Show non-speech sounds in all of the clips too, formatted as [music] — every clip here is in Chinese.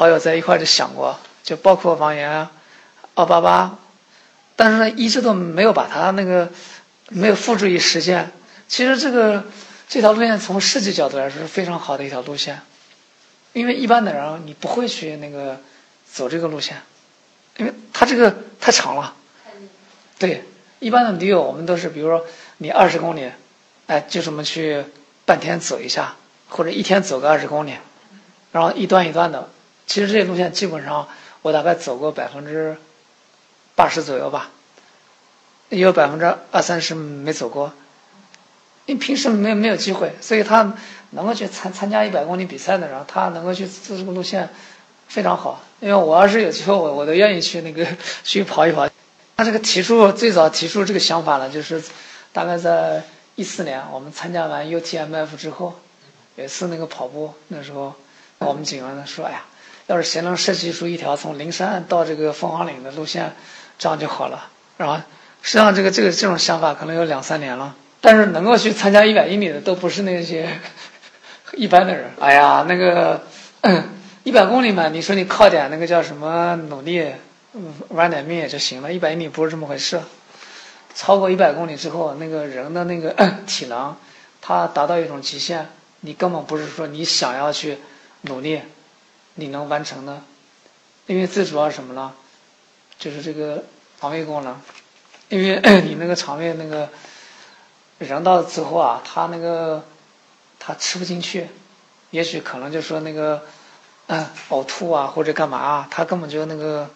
好友在一块就想过，就包括王源、奥巴巴，但是呢，一直都没有把他那个没有付诸于实践。其实这个这条路线从设计角度来说是非常好的一条路线，因为一般的人你不会去那个走这个路线，因为它这个太长了。对，一般的驴友我们都是，比如说你二十公里，哎，就这么去半天走一下，或者一天走个二十公里，然后一段一段的。其实这些路线基本上我大概走过百分之八十左右吧，也有百分之二三十没走过。因为平时没没有机会，所以他能够去参参加一百公里比赛的人，他能够去走这个路线非常好。因为我要是有机会，我我都愿意去那个去跑一跑。他这个提出最早提出这个想法呢，就是大概在一四年，我们参加完 UTMF 之后，有一次那个跑步，那时候我们几个人说：“哎呀，要是谁能设计出一条从灵山到这个凤凰岭的路线，这样就好了。”然后实际上这个这个这种想法可能有两三年了。但是能够去参加一百英里的都不是那些 [laughs] 一般的人。哎呀，那个 [clears throat] 一百公里嘛，你说你靠点那个叫什么努力，玩点命也就行了。一百英里不是这么回事。超过一百公里之后，那个人的那个 [clears throat] 体能，他达到一种极限，你根本不是说你想要去努力，你能完成的。因为最主要什么呢？就是这个肠胃功能，因为 [clears throat] 你那个肠胃那个。人到最后啊，他那个他吃不进去，也许可能就说那个嗯呕吐啊或者干嘛啊，他根本就那个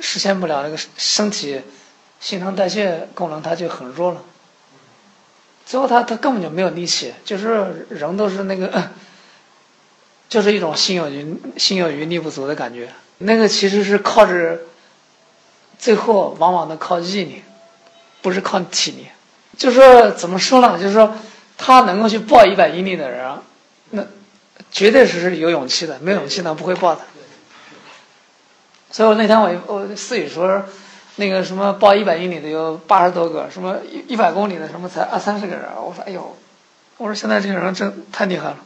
实现不了那个身体新陈代谢功能，他就很弱了。最后他他根本就没有力气，就是人都是那个，就是一种心有余心有余力不足的感觉。那个其实是靠着最后往往都靠毅力，不是靠体力。就是说怎么说呢？就是说，他能够去报一百英里的人，那绝对是有勇气的。没勇气呢，不会报的。所以我那天我我思雨说，那个什么报一百英里的有八十多个，什么一一百公里的什么才二三十个人。我说哎呦，我说现在这个人真太厉害了。